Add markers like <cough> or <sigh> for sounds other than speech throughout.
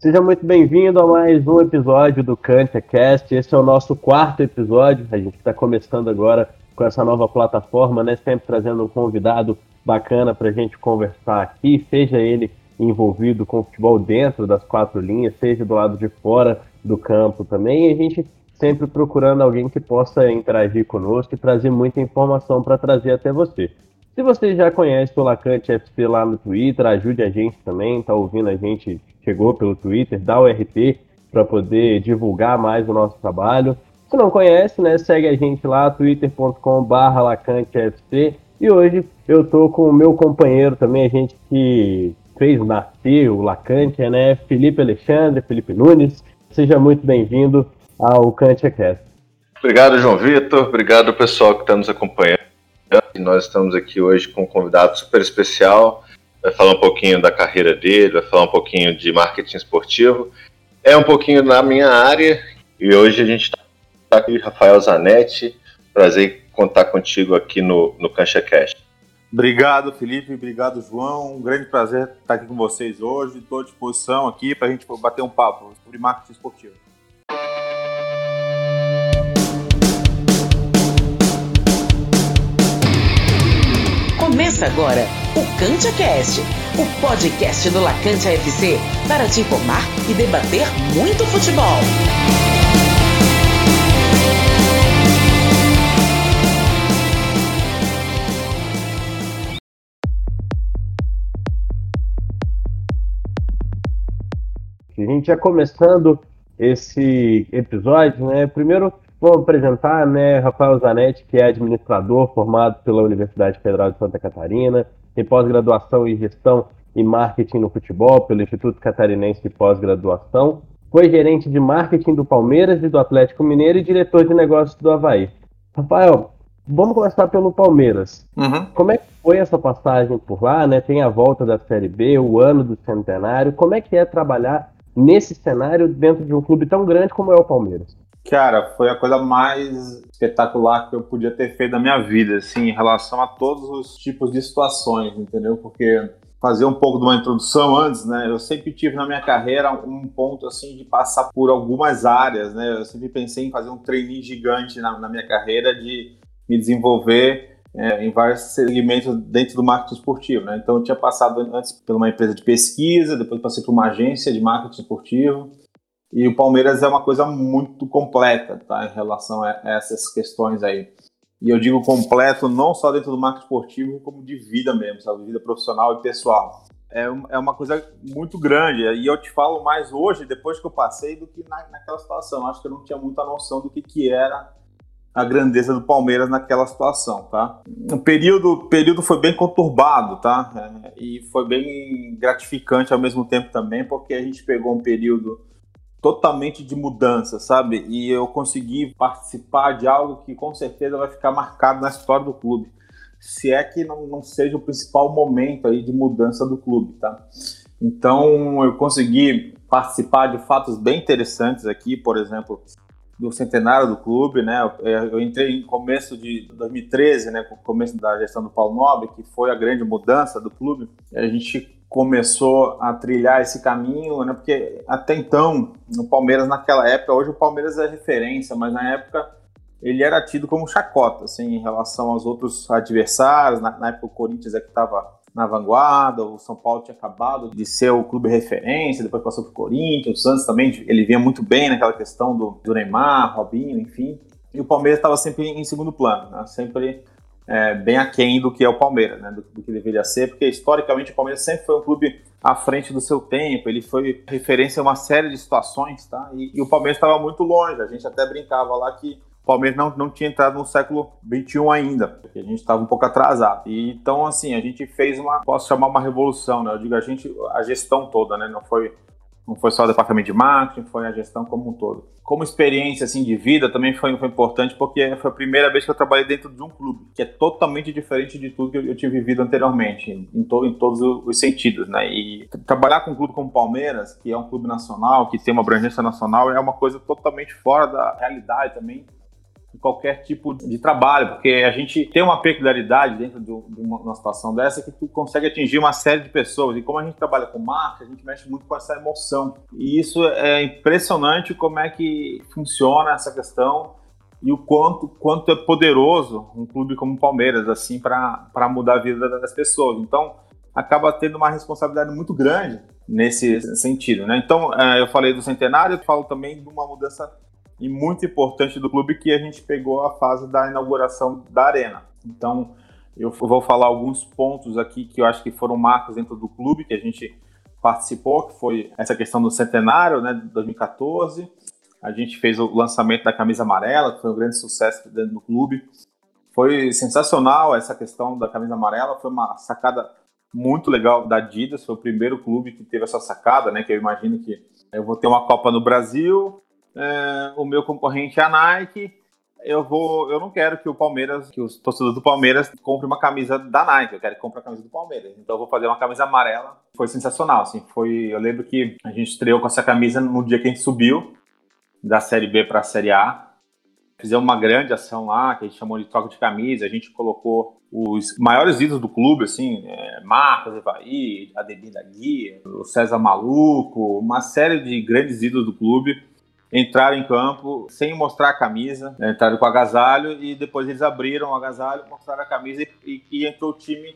Seja muito bem-vindo a mais um episódio do CantiaCast. Esse é o nosso quarto episódio. A gente está começando agora com essa nova plataforma, né? Sempre trazendo um convidado bacana para a gente conversar aqui, seja ele envolvido com o futebol dentro das quatro linhas, seja do lado de fora do campo também. E a gente sempre procurando alguém que possa interagir conosco e trazer muita informação para trazer até você. Se você já conhece o Lacante FC lá no Twitter, ajude a gente também, tá ouvindo a gente, chegou pelo Twitter, dá o RT para poder divulgar mais o nosso trabalho. Se não conhece, né, segue a gente lá, twitter.com.br lacantefc. E hoje eu tô com o meu companheiro também, a gente que fez nascer o Lacante, né, Felipe Alexandre, Felipe Nunes. Seja muito bem-vindo ao CantiaCast. Obrigado, João Vitor. Obrigado, pessoal que está nos acompanhando. Nós estamos aqui hoje com um convidado super especial. Vai falar um pouquinho da carreira dele, vai falar um pouquinho de marketing esportivo. É um pouquinho na minha área e hoje a gente está aqui, Rafael Zanetti. Prazer contar contigo aqui no, no CanchaCast. Obrigado, Felipe. Obrigado, João. Um grande prazer estar aqui com vocês hoje. Estou à disposição aqui para a gente bater um papo sobre marketing esportivo. Começa agora o Cantia Cast, o podcast do Lacante FC para te informar e debater muito futebol. A gente já começando esse episódio, né? Primeiro Vou apresentar, né, Rafael Zanetti, que é administrador formado pela Universidade Federal de Santa Catarina, tem pós-graduação em gestão e marketing no futebol pelo Instituto Catarinense de Pós-Graduação, foi gerente de marketing do Palmeiras e do Atlético Mineiro e diretor de negócios do Havaí. Rafael, vamos começar pelo Palmeiras. Uhum. Como é que foi essa passagem por lá, né? Tem a volta da Série B, o ano do centenário. Como é que é trabalhar nesse cenário dentro de um clube tão grande como é o Palmeiras? Cara, foi a coisa mais espetacular que eu podia ter feito na minha vida, assim, em relação a todos os tipos de situações, entendeu? Porque fazer um pouco de uma introdução antes, né? Eu sempre tive na minha carreira um ponto assim de passar por algumas áreas, né? Eu sempre pensei em fazer um treininho gigante na, na minha carreira de me desenvolver é, em vários segmentos dentro do marketing esportivo, né? Então eu tinha passado antes por uma empresa de pesquisa, depois passei por uma agência de marketing esportivo, e o Palmeiras é uma coisa muito completa, tá? Em relação a essas questões aí. E eu digo completo não só dentro do marketing esportivo, como de vida mesmo, sabe? Vida profissional e pessoal. É, é uma coisa muito grande. E eu te falo mais hoje, depois que eu passei, do que na, naquela situação. Acho que eu não tinha muita noção do que, que era a grandeza do Palmeiras naquela situação, tá? O período, período foi bem conturbado, tá? É, e foi bem gratificante ao mesmo tempo também, porque a gente pegou um período totalmente de mudança, sabe? E eu consegui participar de algo que com certeza vai ficar marcado na história do clube. Se é que não, não seja o principal momento aí de mudança do clube, tá? Então eu consegui participar de fatos bem interessantes aqui, por exemplo, do centenário do clube, né? Eu entrei em começo de 2013, né, com o começo da gestão do Paulo Nobre, que foi a grande mudança do clube. A gente começou a trilhar esse caminho, né? Porque até então, no Palmeiras naquela época, hoje o Palmeiras é referência, mas na época ele era tido como chacota, assim, em relação aos outros adversários. Na, na época o Corinthians é que estava na vanguarda, o São Paulo tinha acabado de ser o clube referência, depois passou para o Corinthians, o Santos também, ele vinha muito bem naquela questão do, do Neymar, Robinho, enfim. E o Palmeiras estava sempre em segundo plano, né? sempre é, bem aquém do que é o Palmeiras, né, do, do, que deveria ser, porque historicamente o Palmeiras sempre foi um clube à frente do seu tempo, ele foi referência a uma série de situações, tá? E, e o Palmeiras estava muito longe, a gente até brincava lá que o Palmeiras não, não tinha entrado no século XXI ainda, porque a gente estava um pouco atrasado. E, então, assim, a gente fez uma, posso chamar uma revolução, né? Eu digo a gente, a gestão toda, né? Não foi não foi só o departamento de marketing, foi a gestão como um todo. Como experiência assim de vida também foi, foi importante porque foi a primeira vez que eu trabalhei dentro de um clube, que é totalmente diferente de tudo que eu, eu tinha vivido anteriormente, em, to, em todos os sentidos, né? E trabalhar com um clube como o Palmeiras, que é um clube nacional, que tem uma abrangência nacional, é uma coisa totalmente fora da realidade também qualquer tipo de trabalho, porque a gente tem uma peculiaridade dentro de uma situação dessa que tu consegue atingir uma série de pessoas. E como a gente trabalha com marca, a gente mexe muito com essa emoção. E isso é impressionante como é que funciona essa questão e o quanto, quanto é poderoso um clube como o Palmeiras, assim, para mudar a vida das pessoas. Então, acaba tendo uma responsabilidade muito grande nesse sentido, né? Então, é, eu falei do centenário, eu falo também de uma mudança e muito importante do clube que a gente pegou a fase da inauguração da arena. Então, eu vou falar alguns pontos aqui que eu acho que foram marcas dentro do clube que a gente participou, que foi essa questão do centenário, né, de 2014. A gente fez o lançamento da camisa amarela, que foi um grande sucesso dentro do clube. Foi sensacional essa questão da camisa amarela, foi uma sacada muito legal da Adidas, foi o primeiro clube que teve essa sacada, né, que eu imagino que eu vou ter uma Copa no Brasil, é, o meu concorrente é a Nike, eu vou, eu não quero que o Palmeiras, que os torcedores do Palmeiras comprem uma camisa da Nike, eu quero que compre a camisa do Palmeiras. Então eu vou fazer uma camisa amarela. Foi sensacional, assim, foi, eu lembro que a gente estreou com essa camisa no dia que a gente subiu da Série B para a Série A. Fizemos uma grande ação lá, que a gente chamou de troca de camisa, a gente colocou os maiores ídolos do clube, assim, é, Marcos Evaí, Ademir da Guia, o César Maluco, uma série de grandes ídolos do clube entraram em campo sem mostrar a camisa, né, entraram com agasalho e depois eles abriram o agasalho, mostraram a camisa e, e entrou o time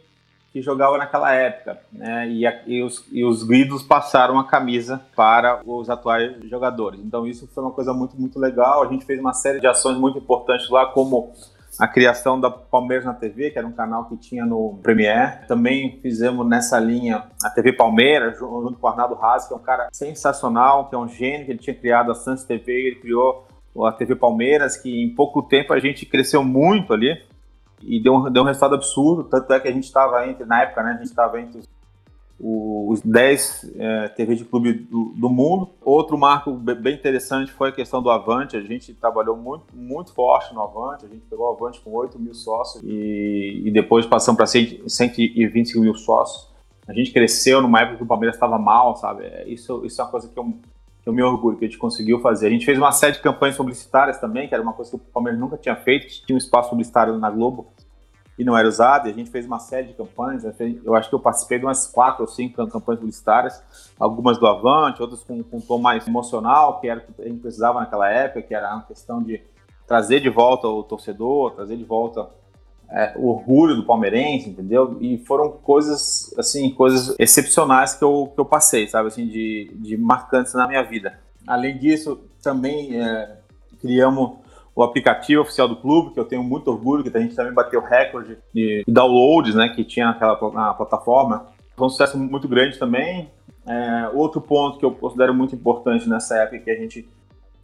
que jogava naquela época, né? E, a, e, os, e os gridos passaram a camisa para os atuais jogadores. Então isso foi uma coisa muito, muito legal. A gente fez uma série de ações muito importantes lá, como a criação da Palmeiras na TV, que era um canal que tinha no Premiere. Também fizemos nessa linha a TV Palmeiras, junto com o Arnaldo Haas, que é um cara sensacional, que é um gênio, que ele tinha criado a Sans TV, ele criou a TV Palmeiras, que em pouco tempo a gente cresceu muito ali e deu um, deu um resultado absurdo, tanto é que a gente estava entre, na época, né, a gente estava entre os os 10 é, TV de clube do, do, mundo. Outro marco bem interessante foi a questão do Avante. A gente trabalhou muito, muito forte no Avante. A gente pegou o Avante com 8 mil sócios e, e depois passamos para 125 mil sócios. A gente cresceu numa época que o Palmeiras estava mal, sabe? É, isso, isso é uma coisa que eu, que eu me orgulho, que a gente conseguiu fazer. A gente fez uma série de campanhas publicitárias também, que era uma coisa que o Palmeiras nunca tinha feito, que tinha um espaço publicitário na Globo e não era usado, e a gente fez uma série de campanhas, eu acho que eu participei de umas quatro ou cinco campanhas publicitárias, algumas do Avante, outras com, com um tom mais emocional, que era o que a gente precisava naquela época, que era uma questão de trazer de volta o torcedor, trazer de volta é, o orgulho do palmeirense, entendeu? E foram coisas, assim, coisas excepcionais que eu, que eu passei, sabe, assim, de, de marcantes na minha vida. Além disso, também é, criamos o aplicativo oficial do clube, que eu tenho muito orgulho, que a gente também bateu recorde de downloads, né, que tinha naquela na plataforma. Foi um sucesso muito grande também. É, outro ponto que eu considero muito importante nessa época que a gente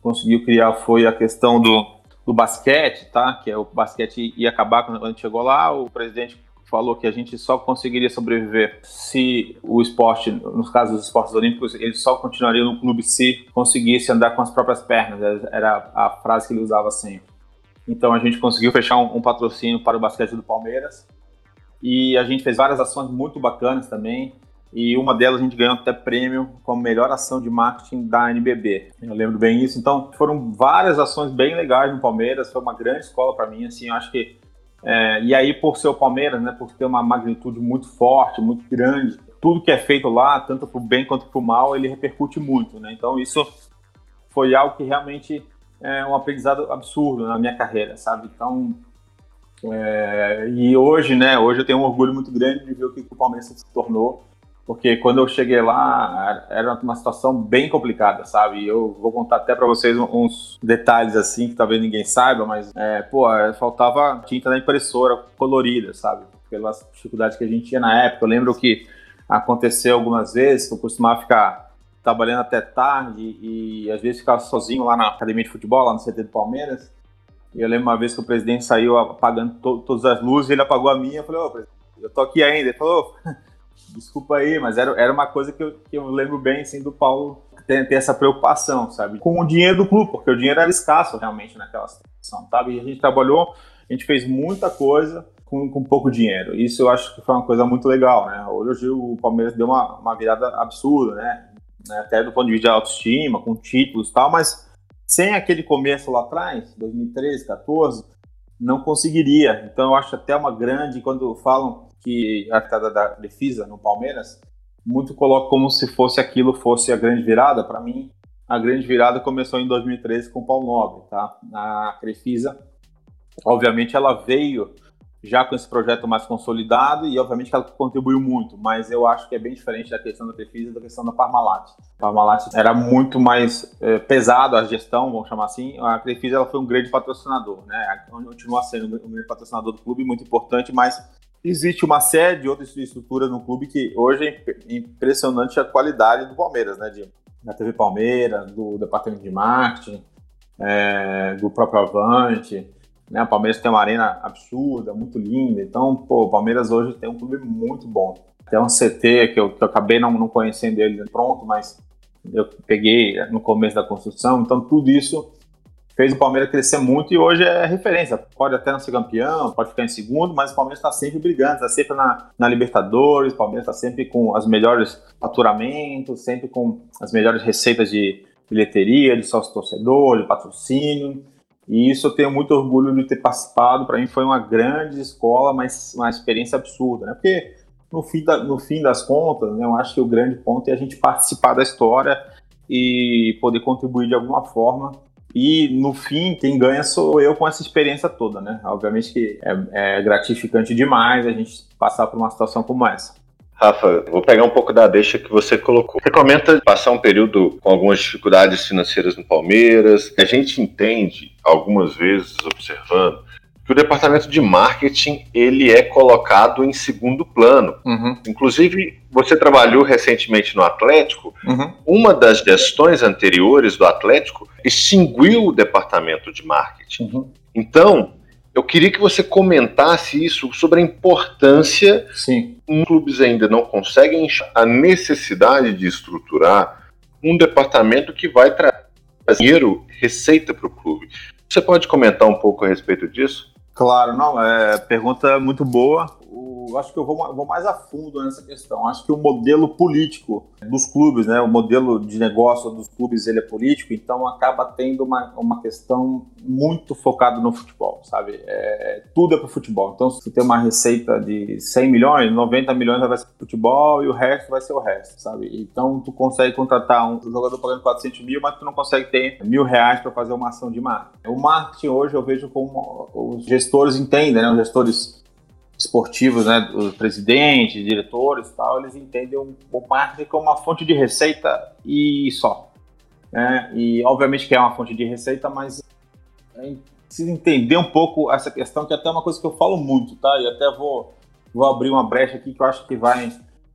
conseguiu criar foi a questão do, do basquete, tá? Que é o basquete ia acabar quando a gente chegou lá. O presidente falou que a gente só conseguiria sobreviver se o esporte, nos casos dos esportes olímpicos, ele só continuaria no clube se conseguisse andar com as próprias pernas. Era a frase que ele usava sempre. Então a gente conseguiu fechar um, um patrocínio para o basquete do Palmeiras e a gente fez várias ações muito bacanas também. E uma delas a gente ganhou até prêmio como melhor ação de marketing da NBB. Eu lembro bem isso. Então foram várias ações bem legais no Palmeiras. Foi uma grande escola para mim. Assim, acho que é, e aí, por ser o Palmeiras, né, por ter uma magnitude muito forte, muito grande, tudo que é feito lá, tanto para o bem quanto para o mal, ele repercute muito. Né? Então, isso foi algo que realmente é um aprendizado absurdo na minha carreira, sabe? Então, é, e hoje, né, hoje eu tenho um orgulho muito grande de ver o que o Palmeiras se tornou porque quando eu cheguei lá era uma situação bem complicada, sabe? Eu vou contar até para vocês uns detalhes assim que talvez ninguém saiba, mas é, pô, faltava tinta na impressora colorida, sabe? Pelas dificuldades que a gente tinha na época. Eu lembro que aconteceu algumas vezes eu costumava ficar trabalhando até tarde e às vezes ficava sozinho lá na academia de futebol, lá no CT do Palmeiras. E eu lembro uma vez que o presidente saiu apagando to todas as luzes, ele apagou a minha, eu falei, ô, presidente, eu tô aqui ainda. Ele falou, desculpa aí, mas era, era uma coisa que eu, que eu lembro bem, assim, do Paulo ter, ter, essa preocupação, sabe? Com o dinheiro do clube, porque o dinheiro era escasso realmente naquela situação, sabe? E a gente trabalhou, a gente fez muita coisa com, com pouco dinheiro. Isso eu acho que foi uma coisa muito legal, né? Hoje o Palmeiras deu uma, uma virada absurda, né? Até do ponto de vista de autoestima, com títulos e tal, mas sem aquele começo lá atrás, 2013, 14, não conseguiria. Então eu acho até uma grande, quando falam que a arcada da Defisa no Palmeiras, muito coloca como se fosse aquilo fosse a grande virada. Para mim, a grande virada começou em 2013 com o Paulo Nobre, tá? A Crefisa, obviamente, ela veio já com esse projeto mais consolidado e obviamente ela contribuiu muito, mas eu acho que é bem diferente da questão da Crefisa da questão da Parmalat. A Parmalat era muito mais é, pesado a gestão, vamos chamar assim. A Crefisa ela foi um grande patrocinador, né? Continua sendo um grande patrocinador do clube, muito importante, mas existe uma série de outras estruturas no clube que hoje é impressionante a qualidade do Palmeiras, né? Da TV Palmeiras, do departamento de marketing, é, do próprio Avante. Né? O Palmeiras tem uma arena absurda, muito linda. Então, pô, o Palmeiras hoje tem um clube muito bom. Tem um CT que eu, que eu acabei não, não conhecendo ele pronto, mas eu peguei no começo da construção. Então, tudo isso fez o Palmeiras crescer muito e hoje é referência. Pode até não ser campeão, pode ficar em segundo, mas o Palmeiras está sempre brigando, está sempre na, na Libertadores, o Palmeiras está sempre com as melhores faturamentos, sempre com as melhores receitas de bilheteria, de sócio-torcedor, de patrocínio. E isso eu tenho muito orgulho de ter participado. Para mim foi uma grande escola, mas uma experiência absurda, né? Porque no fim, da, no fim das contas, né, eu acho que o grande ponto é a gente participar da história e poder contribuir de alguma forma e no fim, quem ganha sou eu com essa experiência toda, né? Obviamente que é, é gratificante demais a gente passar por uma situação como essa. Rafa, vou pegar um pouco da deixa que você colocou. Você comenta passar um período com algumas dificuldades financeiras no Palmeiras. A gente entende, algumas vezes observando, que o departamento de marketing ele é colocado em segundo plano. Uhum. Inclusive, você trabalhou recentemente no Atlético. Uhum. Uma das gestões anteriores do Atlético extinguiu o departamento de marketing. Uhum. Então, eu queria que você comentasse isso sobre a importância. Sim. Os clubes ainda não conseguem a necessidade de estruturar um departamento que vai trazer dinheiro, receita para o clube. Você pode comentar um pouco a respeito disso? Claro, não, é pergunta muito boa eu acho que eu vou, vou, mais a fundo nessa questão. Acho que o modelo político dos clubes, né, o modelo de negócio dos clubes, ele é político, então acaba tendo uma, uma questão muito focada no futebol, sabe? É, tudo é para futebol. Então, se tem uma receita de 100 milhões, 90 milhões vai ser futebol e o resto vai ser o resto, sabe? Então, tu consegue contratar um jogador pagando 400 mil, mas tu não consegue ter mil reais para fazer uma ação de marketing. O marketing hoje eu vejo como os gestores entendem, né? Os gestores esportivos, né, os presidentes, diretores e tal, eles entendem o marketing como uma fonte de receita e só. Né? E obviamente que é uma fonte de receita, mas é precisa entender um pouco essa questão, que é até uma coisa que eu falo muito, tá? E até vou, vou abrir uma brecha aqui que eu acho que vai,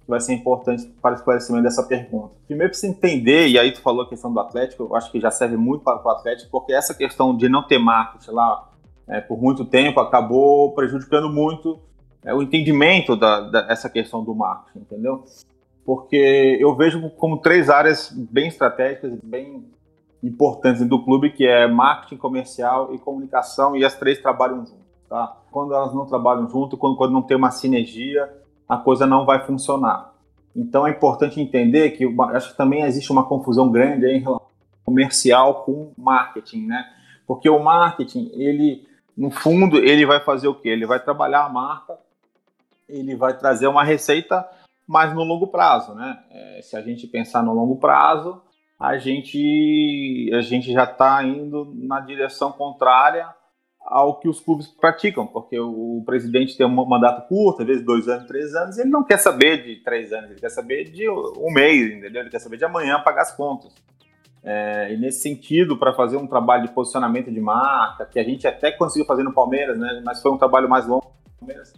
vai ser importante para o esclarecimento dessa pergunta. Primeiro precisa entender, e aí tu falou a questão do Atlético, eu acho que já serve muito para o Atlético, porque essa questão de não ter marketing lá é, por muito tempo acabou prejudicando muito é, o entendimento da, dessa questão do marketing, entendeu? Porque eu vejo como três áreas bem estratégicas, bem importantes do clube, que é marketing comercial e comunicação, e as três trabalham junto, tá? Quando elas não trabalham junto, quando, quando não tem uma sinergia, a coisa não vai funcionar. Então é importante entender que acho que também existe uma confusão grande em relação comercial com marketing, né? Porque o marketing, ele, no fundo, ele vai fazer o quê? Ele vai trabalhar a marca ele vai trazer uma receita mais no longo prazo, né? É, se a gente pensar no longo prazo, a gente, a gente já está indo na direção contrária ao que os clubes praticam, porque o, o, presidente tem um mandato curto, às vezes dois anos, três anos, ele não quer saber de três anos, ele quer saber de um mês, entendeu? Ele quer saber de amanhã pagar as contas. É, e nesse sentido, para fazer um trabalho de posicionamento de marca, que a gente até conseguiu fazer no Palmeiras, né? Mas foi um trabalho mais longo no Palmeiras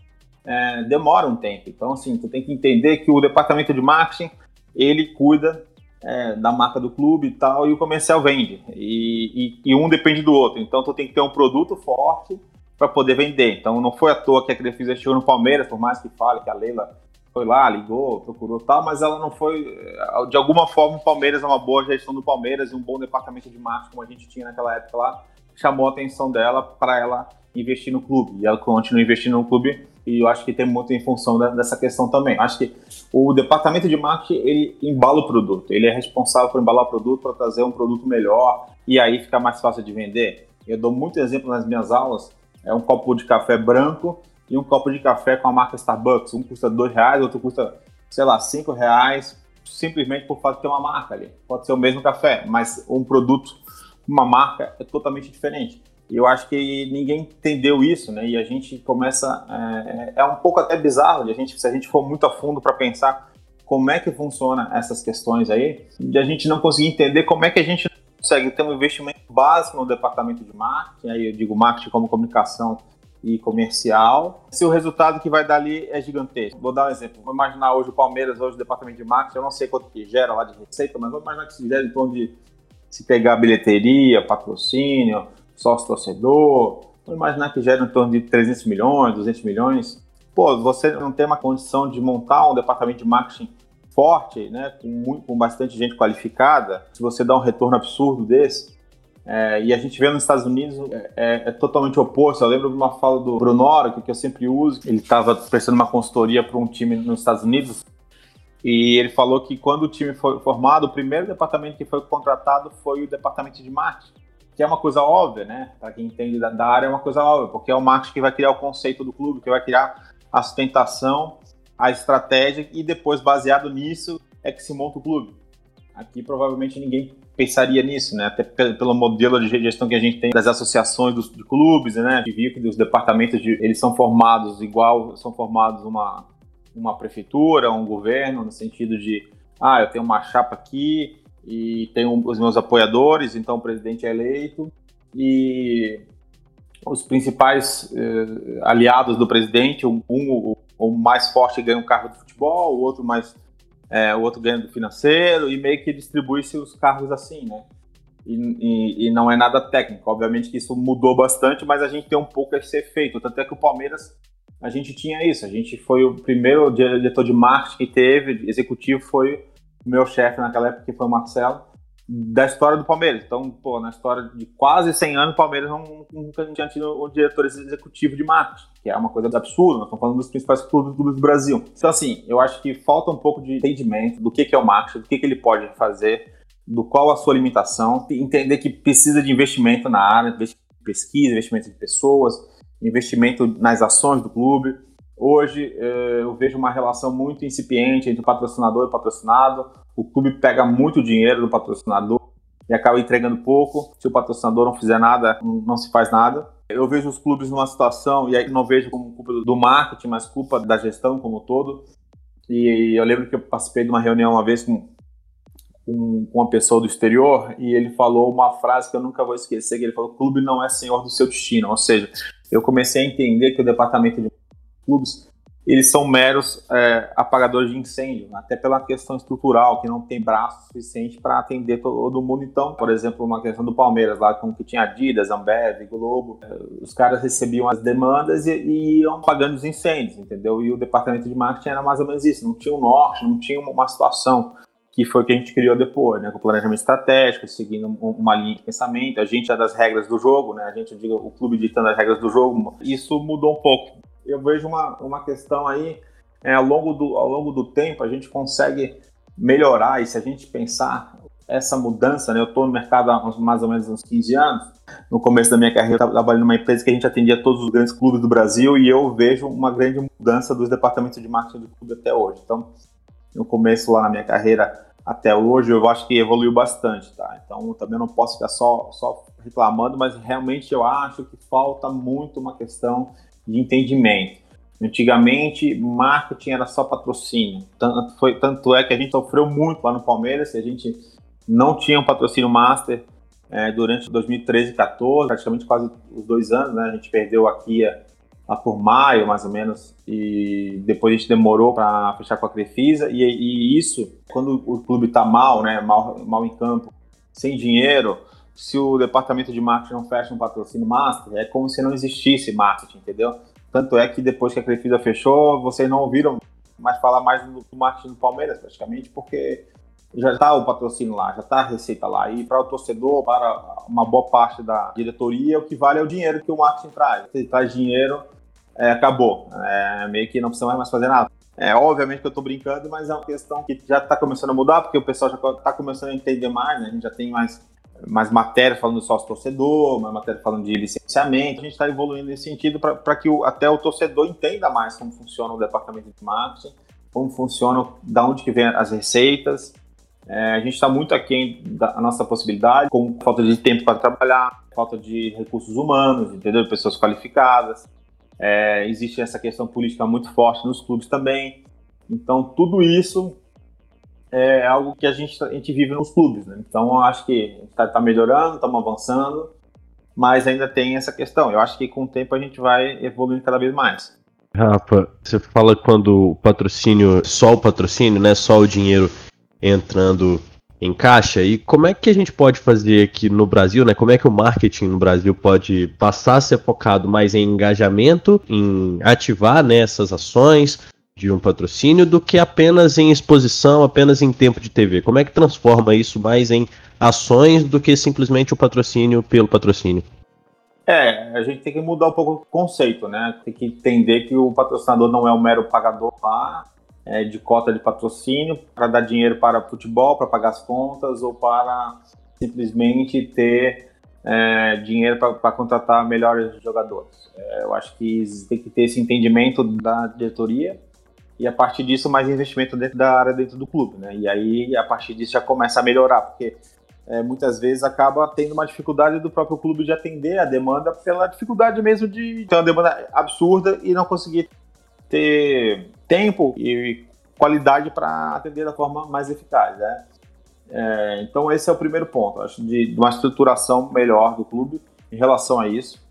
é, demora um tempo. Então, assim, tu tem que entender que o departamento de marketing, ele cuida é, da marca do clube e tal, e o comercial vende. E, e, e, um depende do outro. Então, tu tem que ter um produto forte para poder vender. Então, não foi à toa que a Crefisa chegou no Palmeiras, por mais que fale que a Leila foi lá, ligou, procurou tal, mas ela não foi. É, de alguma forma, o Palmeiras é uma boa gestão do Palmeiras e um bom departamento de marketing, como a gente tinha naquela época lá, chamou a atenção dela para ela investir no clube. E ela continua investindo no clube e eu acho que tem muito em função dessa questão também. Acho que o departamento de marketing ele embala o produto, ele é responsável por embalar o produto para trazer um produto melhor, e aí fica mais fácil de vender. Eu dou muito exemplo nas minhas aulas, é um copo de café branco e um copo de café com a marca Starbucks. Um custa dois reais, outro custa, sei lá, cinco reais, simplesmente por fato de ter uma marca ali. Pode ser o mesmo café, mas um produto, uma marca é totalmente diferente. Eu acho que ninguém entendeu isso, né? E a gente começa. É, é um pouco até bizarro, a gente, se a gente for muito a fundo para pensar como é que funciona essas questões aí, de a gente não conseguir entender como é que a gente consegue ter um investimento básico no departamento de marketing, aí eu digo marketing como comunicação e comercial, se o resultado que vai dar ali é gigantesco. Vou dar um exemplo. Vou imaginar hoje o Palmeiras, hoje o departamento de marketing, eu não sei quanto que gera lá de receita, mas vou imaginar que se gera em torno de se pegar bilheteria, patrocínio, sócio torcedor, vou imaginar que gera em torno de 300 milhões, 200 milhões. Pô, você não tem uma condição de montar um departamento de marketing forte, né, com, muito, com bastante gente qualificada, se você dá um retorno absurdo desse, é, e a gente vê nos Estados Unidos é, é, é, totalmente oposto. Eu lembro de uma fala do Brunora, que, que eu sempre uso. Ele estava prestando uma consultoria para um time nos Estados Unidos e ele falou que quando o time foi formado, o primeiro departamento que foi contratado foi o departamento de marketing, que é uma coisa óbvia, né? Para quem entende da, da, área, é uma coisa óbvia, porque é o marketing que vai criar o conceito do clube, que vai criar a sustentação a estratégia e depois, baseado nisso, é que se monta o clube. Aqui provavelmente ninguém pensaria nisso, né? Até pelo modelo de gestão que a gente tem das associações dos, de clubes, né? Gente viu que os departamentos de, eles são formados igual são formados uma uma prefeitura, um governo, no sentido de ah, eu tenho uma chapa aqui e tenho os meus apoiadores, então o presidente é eleito e os principais eh, aliados do presidente, um, um o mais forte ganha um carro de futebol, o outro mais é, o outro ganha do financeiro e meio que distribui-se os cargos assim, né? E, e, e, não é nada técnico. Obviamente que isso mudou bastante, mas a gente tem um pouco esse efeito. Tanto é que o Palmeiras, a gente tinha isso. A gente foi o primeiro diretor de marketing que teve, executivo foi meu chefe naquela época, que foi o Marcelo da história do Palmeiras. Então, pô, na história de quase 100 anos, o Palmeiras nunca tinha tido um diretor executivo de marketing, que é uma coisa absurda. Nós estamos falando dos principais clubes, do Brasil. Então, assim, eu acho que falta um pouco de entendimento do que, é o marketing, do que, ele pode fazer, do qual a sua limitação, entender que precisa de investimento na área, investimento em pesquisa, investimento em pessoas, investimento nas ações do clube. Hoje eh, eu vejo uma relação muito incipiente entre o patrocinador e o patrocinado. O clube pega muito dinheiro do patrocinador e acaba entregando pouco. Se o patrocinador não fizer nada, não se faz nada. Eu vejo os clubes numa situação, e aí não vejo como culpa do marketing, mas culpa da gestão como um todo. E eu lembro que eu participei de uma reunião uma vez com, com, uma pessoa do exterior e ele falou uma frase que eu nunca vou esquecer, que ele falou, clube não é senhor do seu destino. Ou seja, eu comecei a entender que o departamento de clubes eles são meros é, apagadores de incêndio, até pela questão estrutural, que não tem braço suficiente para atender todo mundo. Então, por exemplo, uma questão do Palmeiras, lá que tinha Adidas, Ambev, Globo, é, os caras recebiam as demandas e, e iam pagando os incêndios, entendeu? E o departamento de marketing era mais ou menos isso, não tinha um norte, não tinha uma situação que foi o que a gente criou depois, né, com planejamento estratégico, seguindo uma linha de pensamento, a gente é das regras do jogo, né, a gente, diga, o clube ditando as regras do jogo, isso mudou um pouco eu vejo uma, uma questão aí, é, ao, longo do, ao longo do tempo, a gente consegue melhorar, e se a gente pensar essa mudança, né? Eu estou no mercado há mais ou menos uns 15 anos. No começo da minha carreira, eu trabalhei numa empresa que a gente atendia todos os grandes clubes do Brasil e eu vejo uma grande mudança dos departamentos de marketing do clube até hoje. Então, no começo lá na minha carreira até hoje, eu acho que evoluiu bastante, tá? Então, também não posso ficar só, só reclamando, mas realmente eu acho que falta muito uma questão de entendimento. Antigamente, marketing era só patrocínio. Tanto, foi, tanto é que a gente sofreu muito lá no Palmeiras, a gente não tinha um patrocínio master é, durante 2013 e 2014, praticamente quase os dois anos, né? A gente perdeu a Kia lá por maio, mais ou menos, e depois a gente demorou para fechar com a Crefisa, e, e, isso, quando o clube está mal, né, mal, mal em campo, sem dinheiro, se o departamento de marketing não fecha um patrocínio master, é como se não existisse marketing, entendeu? Tanto é que depois que a Crefisa fechou, vocês não ouviram mais falar mais do marketing do Palmeiras, praticamente, porque já está o patrocínio lá, já está a receita lá. E para o torcedor, para uma boa parte da diretoria, o que vale é o dinheiro que o marketing traz. Se traz dinheiro, é, acabou. É, meio que não precisa mais fazer nada. É, obviamente que eu estou brincando, mas é uma questão que já está começando a mudar, porque o pessoal já está começando a entender mais, né? A gente já tem mais mais matéria falando do sócio torcedor, mais matéria falando de licenciamento. A gente está evoluindo nesse sentido para que o, até o torcedor entenda mais como funciona o departamento de marketing, como funciona, da onde que vem as receitas. É, a gente está muito aquém da nossa possibilidade, com falta de tempo para trabalhar, falta de recursos humanos, entendeu? Pessoas qualificadas. É, existe essa questão política muito forte nos clubes também. Então, tudo isso é algo que a gente, a gente vive nos clubes, né? Então, eu acho que está tá melhorando, estamos avançando, mas ainda tem essa questão. Eu acho que com o tempo a gente vai evoluindo cada vez mais. Rafa, você fala quando o patrocínio, só o patrocínio, né? Só o dinheiro entrando em caixa. E como é que a gente pode fazer aqui no Brasil, né? Como é que o marketing no Brasil pode passar a ser focado mais em engajamento, em ativar né, essas ações de um patrocínio, do que apenas em exposição, apenas em tempo de TV? Como é que transforma isso mais em ações do que simplesmente o patrocínio pelo patrocínio? É, a gente tem que mudar um pouco o conceito, né? Tem que entender que o patrocinador não é um mero pagador lá, é, de cota de patrocínio para dar dinheiro para futebol, para pagar as contas ou para simplesmente ter é, dinheiro para contratar melhores jogadores. É, eu acho que tem que ter esse entendimento da diretoria e a partir disso mais investimento dentro da área dentro do clube, né? E aí a partir disso já começa a melhorar, porque é, muitas vezes acaba tendo uma dificuldade do próprio clube de atender a demanda pela dificuldade mesmo de ter uma demanda absurda e não conseguir ter tempo e qualidade para atender da forma mais eficaz, né? É, então esse é o primeiro ponto, acho de, de, uma estruturação melhor do clube em relação a isso.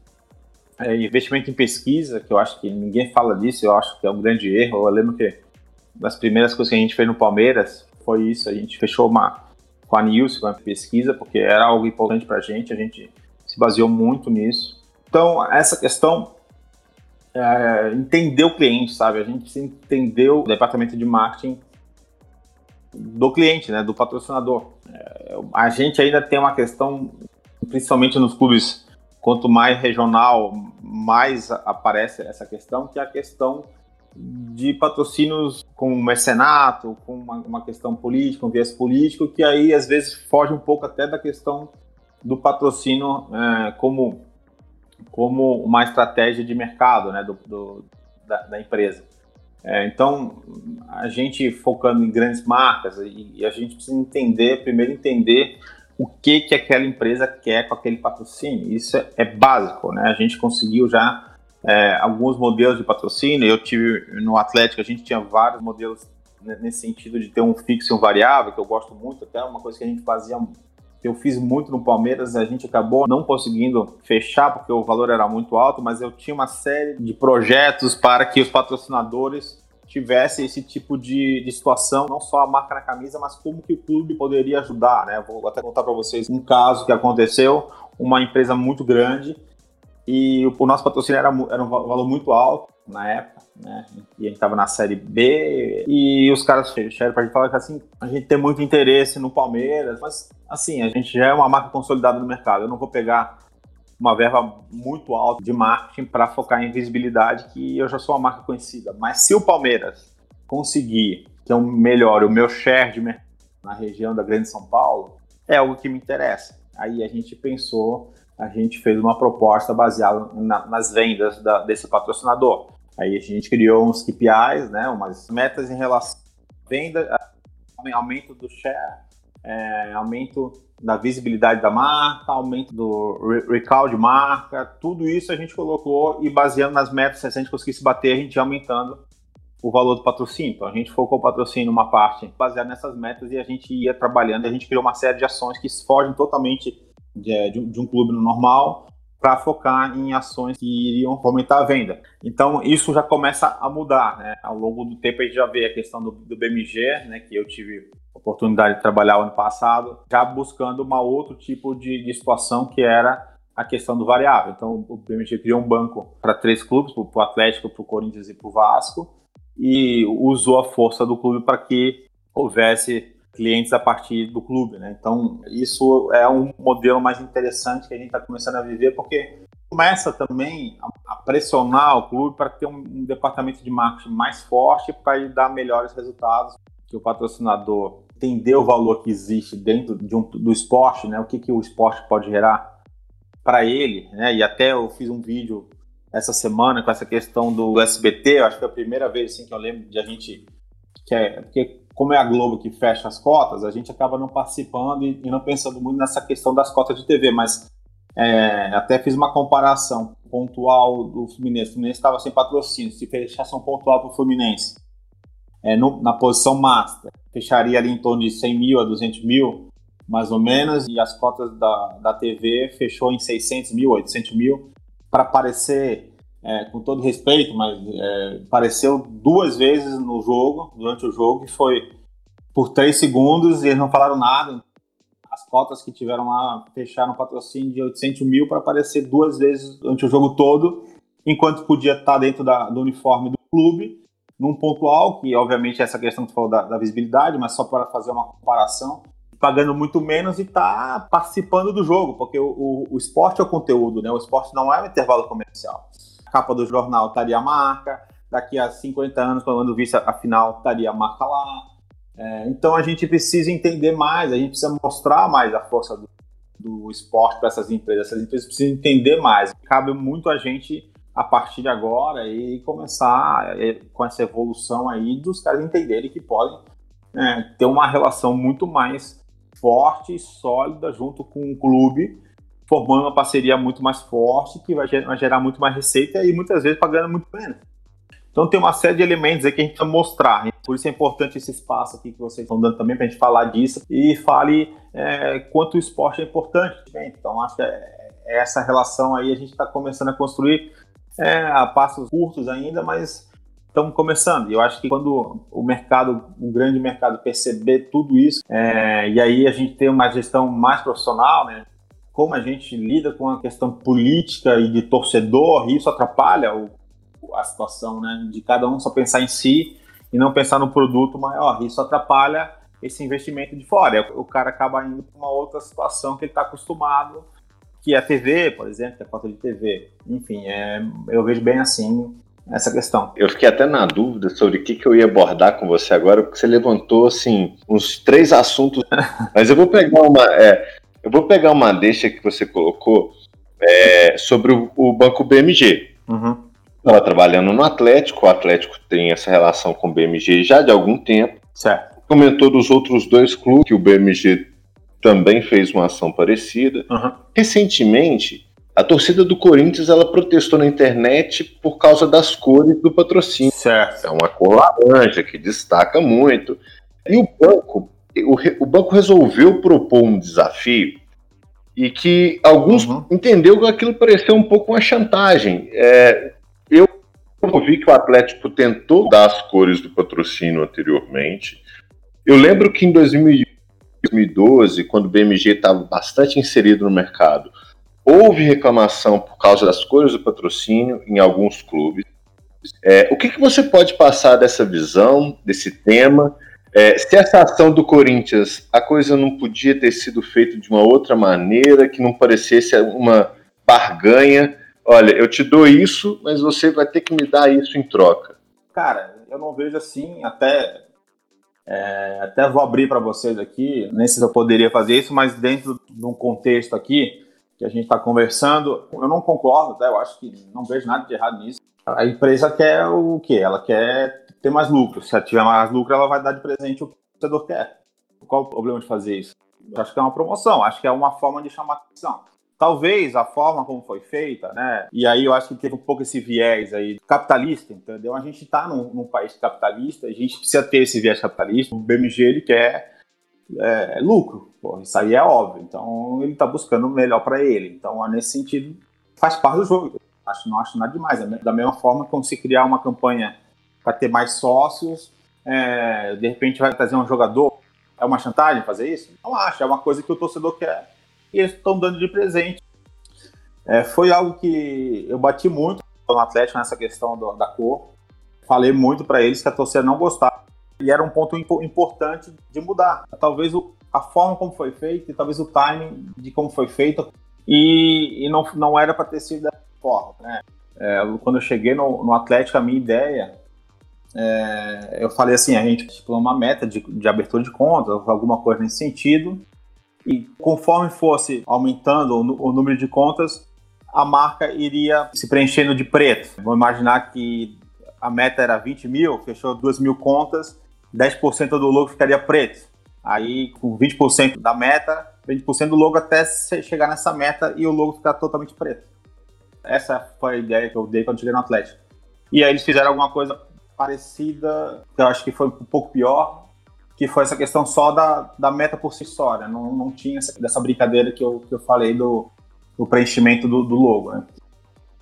É, investimento em pesquisa, que eu acho que ninguém fala disso, eu acho que é um grande erro. Eu lembro que das primeiras coisas que a gente fez no Palmeiras foi isso, a gente fechou uma com a Nilce, com a pesquisa, porque era algo importante para a gente, a gente se baseou muito nisso. Então, essa questão é, entender o cliente, sabe? A gente entendeu o departamento de marketing do cliente, né? Do patrocinador. É, a gente ainda tem uma questão, principalmente nos clubes, quanto mais regional, mais aparece essa questão, que é a questão de patrocínios com mecenato, com uma, uma, questão política, um viés político, que aí às vezes foge um pouco até da questão do patrocínio é, como como uma estratégia de mercado né, do, do da, da, empresa. É, então, a gente focando em grandes marcas, e, e, a gente precisa entender, primeiro entender o que, que aquela empresa quer com aquele patrocínio. Isso é, básico, né? A gente conseguiu já é, alguns modelos de patrocínio. Eu tive no Atlético, a gente tinha vários modelos nesse sentido de ter um fixo e um variável, que eu gosto muito, até uma coisa que a gente fazia eu fiz muito no Palmeiras, a gente acabou não conseguindo fechar porque o valor era muito alto, mas eu tinha uma série de projetos para que os patrocinadores tivessem esse tipo de, de situação, não só a marca na camisa, mas como que o clube poderia ajudar, né? Vou até contar para vocês um caso que aconteceu, uma empresa muito grande e o, o nosso patrocínio era, era um valor muito alto na época, né? E a gente estava na Série B e os caras fecharam para gente falar que assim, a gente tem muito interesse no Palmeiras, mas assim, a gente já é uma marca consolidada no mercado. Eu não vou pegar uma verba muito alta de marketing para focar em visibilidade, que eu já sou uma marca conhecida. Mas se o Palmeiras conseguir que eu melhore o meu share de mercado na região da Grande São Paulo, é algo que me interessa. Aí a gente pensou a gente fez uma proposta baseada na, nas vendas da, desse patrocinador. Aí a gente criou uns KPIs, né, umas metas em relação à venda, aumento do share, é, aumento da visibilidade da marca, aumento do recall de marca, tudo isso a gente colocou e baseando nas metas, se a gente conseguisse bater, a gente ia aumentando o valor do patrocínio. Então a gente focou o patrocínio numa parte baseada nessas metas e a gente ia trabalhando, a gente criou uma série de ações que fogem totalmente de, é, de, de um clube normal para focar em ações que iriam aumentar a venda. Então, isso já começa a mudar, né? Ao longo do tempo, a gente já vê a questão do, do BMG, né? Que eu tive oportunidade de trabalhar ano passado, já buscando uma outro tipo de, de situação que era a questão do variável. Então, o BMG criou um banco para três clubes, para o Atlético, para o Corinthians e para o Vasco, e usou a força do clube para que houvesse clientes a partir do clube, né? Então, isso é um modelo mais interessante que a gente está começando a viver, porque começa também a pressionar o clube para ter um, departamento de marketing mais forte para dar melhores resultados, que o patrocinador entender o valor que existe dentro de um, do esporte, né? O que, que o esporte pode gerar para ele, né? E até eu fiz um vídeo essa semana com essa questão do SBT, eu acho que foi a primeira vez assim, que eu lembro de a gente que é porque como é a Globo que fecha as cotas, a gente acaba não participando e, e não pensando muito nessa questão das cotas de TV, mas é, até fiz uma comparação pontual do Fluminense. O Fluminense estava sem patrocínio. Se fechasse um pontual para o Fluminense é, no, na posição master, fecharia ali em torno de 100 mil a 200 mil, mais ou menos, e as cotas da, da TV fechou em 600 mil, 800 mil, para aparecer, é, com todo respeito, mas é, apareceu duas vezes no jogo, durante o jogo, e foi por três segundos e eles não falaram nada. As cotas que tiveram lá fecharam patrocínio de 800 mil para aparecer duas vezes durante o jogo todo, enquanto podia estar dentro da, do uniforme do clube, num pontual, que obviamente é essa questão que você falou da, da visibilidade, mas só para fazer uma comparação, pagando muito menos e tá participando do jogo, porque o, o, o, esporte é o conteúdo, né? O esporte não é um intervalo comercial. A capa do jornal estaria a marca, daqui a 50 anos, quando visse a final, estaria a marca lá. É, então a gente precisa entender mais, a gente precisa mostrar mais a força do, do esporte para essas empresas. Essas empresas precisam entender mais. Cabe muito a gente a partir de agora e começar é, com essa evolução aí dos caras entenderem que podem é, ter uma relação muito mais forte e sólida junto com o clube, formando uma parceria muito mais forte que vai gerar, vai muito mais receita e muitas vezes pagando muito menos. Então tem uma série de elementos aí que a gente precisa mostrar. Por isso é importante esse espaço aqui que vocês estão dando também para a gente falar disso e fale é, quanto o esporte é importante. Então acho que é, é essa relação aí a gente está começando a construir é, a passos curtos ainda, mas estamos começando. E eu acho que quando o mercado, um grande mercado, perceber tudo isso, é, e aí a gente tem uma gestão mais profissional, né? Como a gente lida com a questão política e de torcedor, isso atrapalha o, a situação, né? De cada um só pensar em si e não pensar no produto maior. Isso atrapalha esse investimento de fora. O cara acaba indo para uma outra situação que ele está acostumado, que é a TV, por exemplo, é a cota de TV. Enfim, é, eu vejo bem assim essa questão. Eu fiquei até na dúvida sobre o que, que eu ia abordar com você agora, porque você levantou assim uns três assuntos, <laughs> mas eu vou pegar uma, é, eu vou pegar uma deixa que você colocou é, sobre o, o, banco BMG. Uhum. Estava trabalhando no Atlético, o Atlético tem essa relação com o BMG já de algum tempo. Certo. Comentou dos outros dois clubes que o BMG também fez uma ação parecida. Uhum. Recentemente, a torcida do Corinthians ela protestou na internet por causa das cores do patrocínio. Certo. É uma cor laranja que destaca muito. E o banco, o, o banco resolveu propor um desafio e que alguns uhum. entendeu que aquilo pareceu um pouco uma chantagem. É, eu vi que o Atlético tentou dar as cores do patrocínio anteriormente. Eu lembro que em 2012, quando o BMG estava bastante inserido no mercado, Houve reclamação por causa das cores do patrocínio em alguns clubes. É, o que, que você pode passar dessa visão, desse tema? É, se essa ação do Corinthians, a coisa não podia ter sido feita de uma outra maneira, que não parecesse uma barganha. Olha, eu te dou isso, mas você vai ter que me dar isso em troca. Cara, eu não vejo assim, até é, até vou abrir para vocês aqui, nem sei se eu poderia fazer isso, mas dentro de um contexto aqui, que a gente está conversando, eu não concordo, tá? eu acho que não vejo nada de errado nisso. A empresa quer o quê? Ela quer ter mais lucro. Se ela tiver mais lucro, ela vai dar de presente o que o torcedor quer. Qual o problema de fazer isso? Eu acho que é uma promoção, acho que é uma forma de chamar atenção. Talvez a forma como foi feita, né? E aí eu acho que teve um pouco esse viés aí capitalista, entendeu? A gente está num, num, país capitalista, a gente precisa ter esse viés capitalista. O BMG ele quer é, lucro. Pô, isso aí é óbvio. Então ele está buscando o melhor para ele. Então, nesse sentido, faz parte do jogo. Acho, não acho nada demais. Da mesma forma como se criar uma campanha para ter mais sócios, é, de repente vai trazer um jogador. É uma chantagem fazer isso? Não acho. É uma coisa que o torcedor quer e eles estão dando de presente. É, foi algo que eu bati muito no Atlético nessa questão do, da cor. Falei muito para eles que a torcida não gostava e era um ponto importante de mudar. Talvez o, a forma como foi feito e talvez o timing de como foi feito e, e não, não era para ter sido dessa forma. Né? É, quando eu cheguei no, no Atlético, a minha ideia é, eu falei assim, a gente estipulou uma meta de, de abertura de contas, alguma coisa nesse sentido, e conforme fosse aumentando o, número de contas, a marca iria se preenchendo de preto. Vamos imaginar que a meta era 20 mil, fechou 2 mil contas, 10% do logo ficaria preto. Aí, com 20% da meta, 20% do logo até chegar nessa meta e o logo ficar totalmente preto. Essa foi a ideia que eu dei quando cheguei no Atlético. E aí eles fizeram alguma coisa parecida, que eu acho que foi um pouco pior, que foi essa questão só da, da meta por si só, né? não, não tinha essa, dessa brincadeira que eu, que eu falei do, do preenchimento do, do logo, né?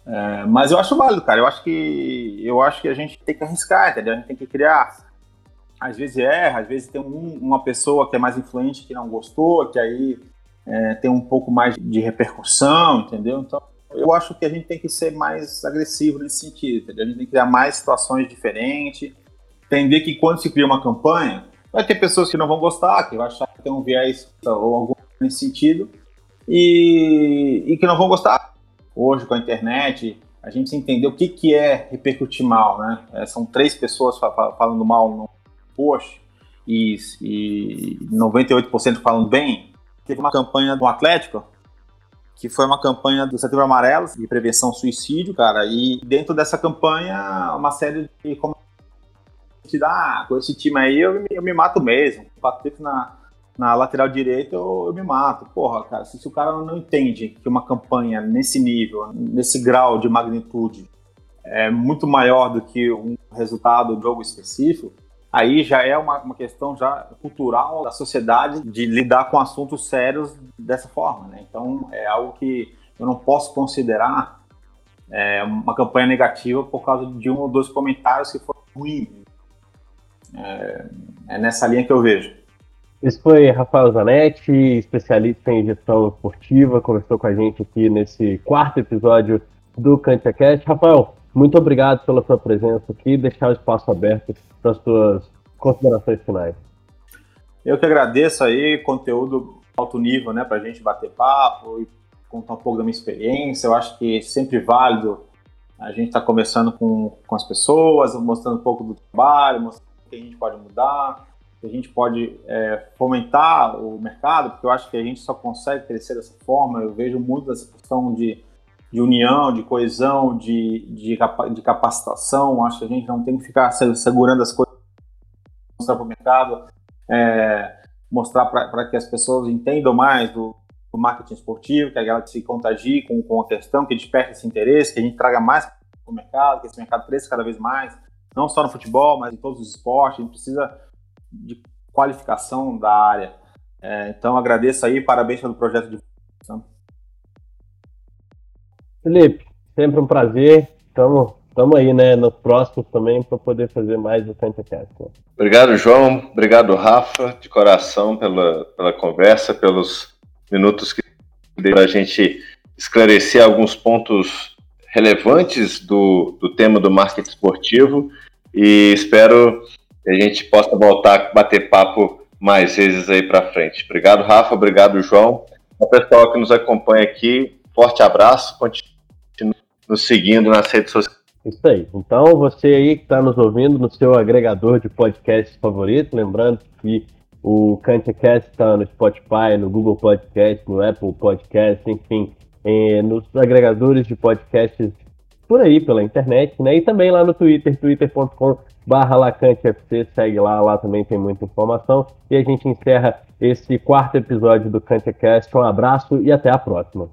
É, mas eu acho válido, cara. Eu acho que eu acho que a gente tem que arriscar, entendeu? A gente tem que criar. Às vezes erra, às vezes tem um, uma pessoa que é mais influente que não gostou, que aí é, tem um pouco mais de repercussão, entendeu? Então eu acho que a gente tem que ser mais agressivo nesse sentido, entendeu? A gente tem que criar mais situações diferentes, entender que quando se cria uma campanha, vai ter pessoas que não vão gostar, que vai achar que tem um viés ou algum nesse sentido, e, e que não vão gostar. Hoje, com a internet, a gente entender o que, que é repercutir mal, né? É, são três pessoas falando mal no post e, e 98% falando bem. Teve uma campanha do Atlético que foi uma campanha do Setembro Amarelo de prevenção ao suicídio, cara, e dentro dessa campanha uma série de como ah, com esse time aí eu, eu me mato mesmo. Patrick na, na lateral direita eu, eu, me mato. Porra, cara, se, se, o cara não entende que uma campanha nesse nível, nesse grau de magnitude, é muito maior do que um resultado do jogo específico, aí já é uma, uma questão já cultural da sociedade de lidar com assuntos sérios dessa forma, né? Então é algo que eu não posso considerar é, uma campanha negativa por causa de um ou dois comentários que foram ruins. É, é nessa linha que eu vejo. Esse foi Rafael Zanetti, especialista em gestão esportiva, conversou com a gente aqui nesse quarto episódio do CantiaCast. Rafael, muito obrigado pela sua presença aqui, deixar o espaço aberto para as suas considerações finais. Eu que agradeço aí, conteúdo alto nível, né, para a gente bater papo e contar um pouco da minha experiência. Eu acho que é sempre válido a gente estar tá conversando com, com as pessoas, mostrando um pouco do trabalho, mostrando que a gente pode mudar, que a gente pode é, fomentar o mercado, porque eu acho que a gente só consegue crescer dessa forma. Eu vejo muito essa questão de de união, de coesão, de, de, de capacitação. Acho que a gente não tem que ficar segurando as coisas, mostrar para o mercado, é, mostrar para que as pessoas entendam mais do, marketing esportivo, que a galera se contagie com, com a questão, que desperte esse interesse, que a gente traga mais para o mercado, que esse mercado cresça cada vez mais, não só no futebol, mas em todos os esportes. A gente precisa de qualificação da área. É, então, agradeço aí, parabéns pelo projeto de Felipe, sempre um prazer. Estamos Estamos aí, né, nos próximos também, para poder fazer mais o CantaCast. Né? Obrigado, João. Obrigado, Rafa, de coração, pela, pela conversa, pelos minutos que deu a gente esclarecer alguns pontos relevantes do, do tema do marketing esportivo e espero que a gente possa voltar a bater papo mais vezes aí para frente. Obrigado, Rafa. Obrigado, João. O pessoal que nos acompanha aqui, forte abraço. Continue nos seguindo nas redes sociais. Isso aí. Então, você aí que está nos ouvindo no seu agregador de podcast favorito, lembrando que o CantiCast está no Spotify, no Google Podcast, no Apple Podcast, enfim, eh, nos agregadores de podcasts por aí, pela internet, né? E também lá no Twitter, twitter.com barra LacanteFC, segue lá, lá também tem muita informação. E a gente encerra esse quarto episódio do CantiCast. Um abraço e até a próxima.